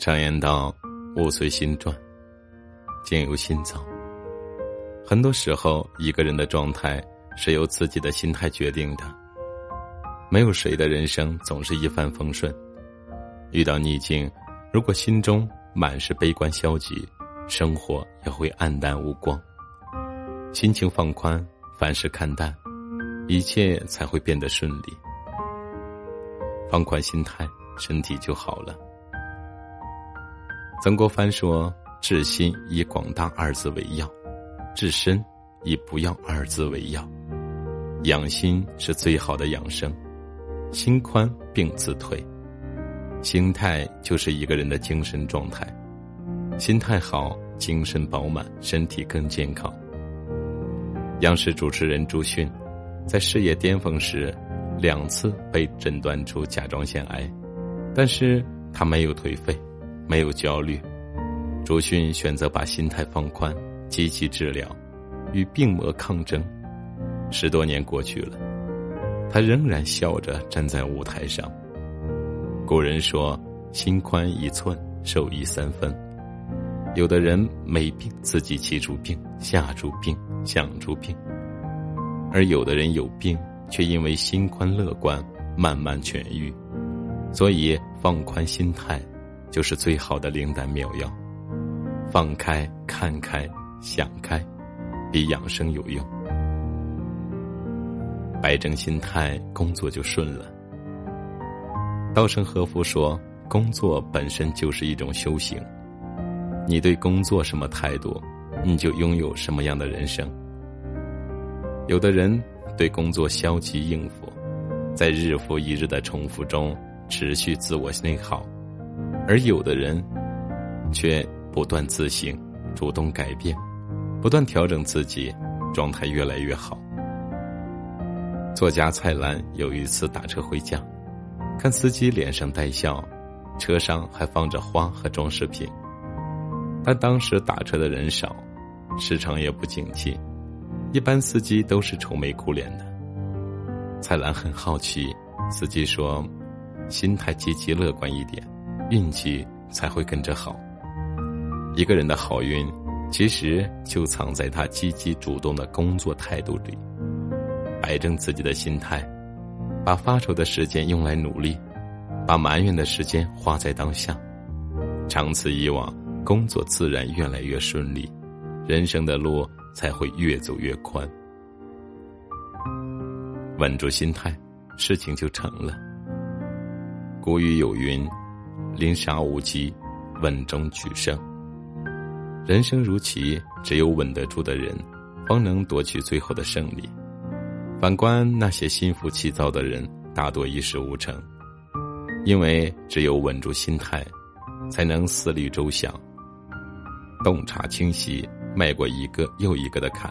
常言道：“物随心转，境由心造。”很多时候，一个人的状态是由自己的心态决定的。没有谁的人生总是一帆风顺，遇到逆境，如果心中满是悲观消极，生活也会黯淡无光。心情放宽，凡事看淡，一切才会变得顺利。放宽心态，身体就好了。曾国藩说：“治心以广大二字为要，治身以不要二字为要。养心是最好的养生，心宽病自退。心态就是一个人的精神状态，心态好，精神饱满，身体更健康。”央视主持人朱迅，在事业巅峰时，两次被诊断出甲状腺癌，但是他没有颓废。没有焦虑，朱迅选择把心态放宽，积极治疗，与病魔抗争。十多年过去了，他仍然笑着站在舞台上。古人说：“心宽一寸，受益三分。”有的人没病，自己气出病，吓出病，想出病；而有的人有病，却因为心宽乐观，慢慢痊愈。所以，放宽心态。就是最好的灵丹妙药，放开、看开、想开，比养生有用。摆正心态，工作就顺了。稻盛和夫说：“工作本身就是一种修行，你对工作什么态度，你就拥有什么样的人生。”有的人对工作消极应付，在日复一日的重复中持续自我内耗。而有的人，却不断自省，主动改变，不断调整自己，状态越来越好。作家蔡澜有一次打车回家，看司机脸上带笑，车上还放着花和装饰品。但当时打车的人少，市场也不景气，一般司机都是愁眉苦脸的。蔡澜很好奇，司机说：“心态积极乐观一点。”运气才会跟着好。一个人的好运，其实就藏在他积极主动的工作态度里。摆正自己的心态，把发愁的时间用来努力，把埋怨的时间花在当下。长此以往，工作自然越来越顺利，人生的路才会越走越宽。稳住心态，事情就成了。古语有云。临杀无极，稳中取胜。人生如棋，只有稳得住的人，方能夺取最后的胜利。反观那些心浮气躁的人，大多一事无成。因为只有稳住心态，才能思虑周详，洞察清晰，迈过一个又一个的坎。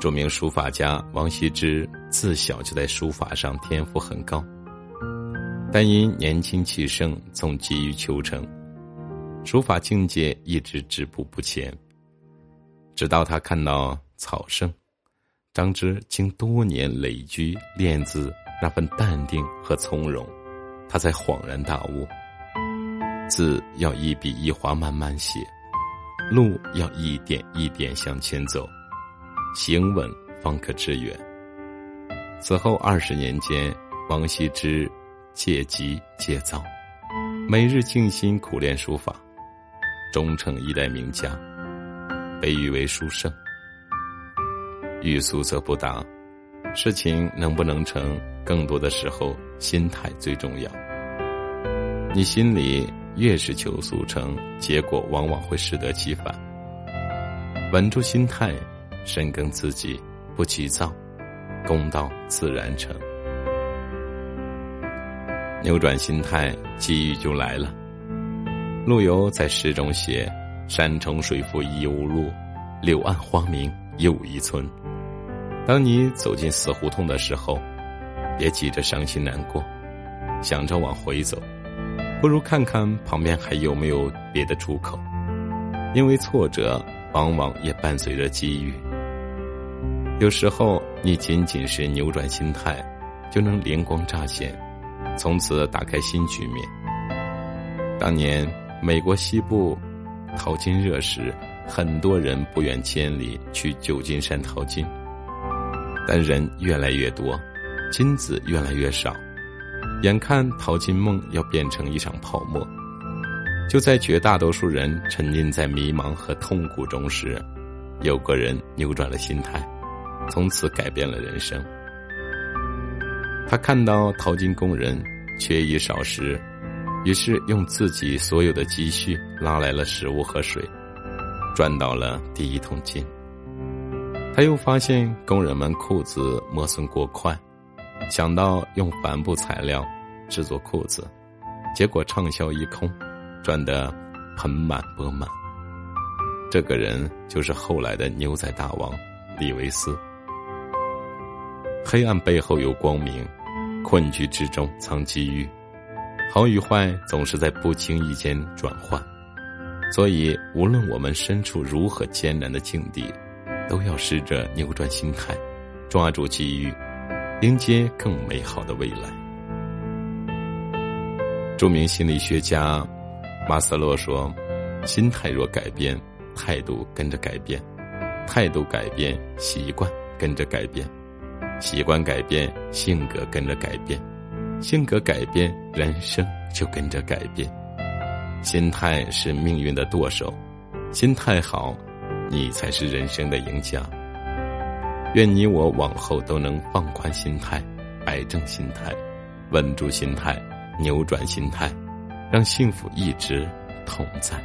著名书法家王羲之自小就在书法上天赋很高。但因年轻气盛，总急于求成，书法境界一直止步不前。直到他看到草圣张芝经多年累居练字那份淡定和从容，他才恍然大悟：字要一笔一划慢慢写，路要一点一点向前走，行稳方可致远。此后二十年间，王羲之。戒急戒躁，每日静心苦练书法，终成一代名家，被誉为书圣。欲速则不达，事情能不能成，更多的时候心态最重要。你心里越是求速成，结果往往会适得其反。稳住心态，深耕自己，不急躁，功到自然成。扭转心态，机遇就来了。陆游在诗中写：“山重水复疑无路，柳暗花明又一村。”当你走进死胡同的时候，别急着伤心难过，想着往回走，不如看看旁边还有没有别的出口。因为挫折往往也伴随着机遇。有时候，你仅仅是扭转心态，就能灵光乍现。从此打开新局面。当年美国西部淘金热时，很多人不远千里去旧金山淘金，但人越来越多，金子越来越少，眼看淘金梦要变成一场泡沫。就在绝大多数人沉浸在迷茫和痛苦中时，有个人扭转了心态，从此改变了人生。他看到淘金工人缺衣少食，于是用自己所有的积蓄拉来了食物和水，赚到了第一桶金。他又发现工人们裤子磨损过快，想到用帆布材料制作裤子，结果畅销一空。赚得盆满钵满。这个人就是后来的牛仔大王李维斯。黑暗背后有光明，困局之中藏机遇，好与坏总是在不经意间转换。所以，无论我们身处如何艰难的境地，都要试着扭转心态，抓住机遇，迎接更美好的未来。著名心理学家。马斯洛说：“心态若改变，态度跟着改变；态度改变，习惯跟着改变；习惯改变，性格跟着改变；性格改变，人生就跟着改变。心态是命运的舵手，心态好，你才是人生的赢家。愿你我往后都能放宽心态，摆正心态，稳住心态，扭转心态。”让幸福一直同在。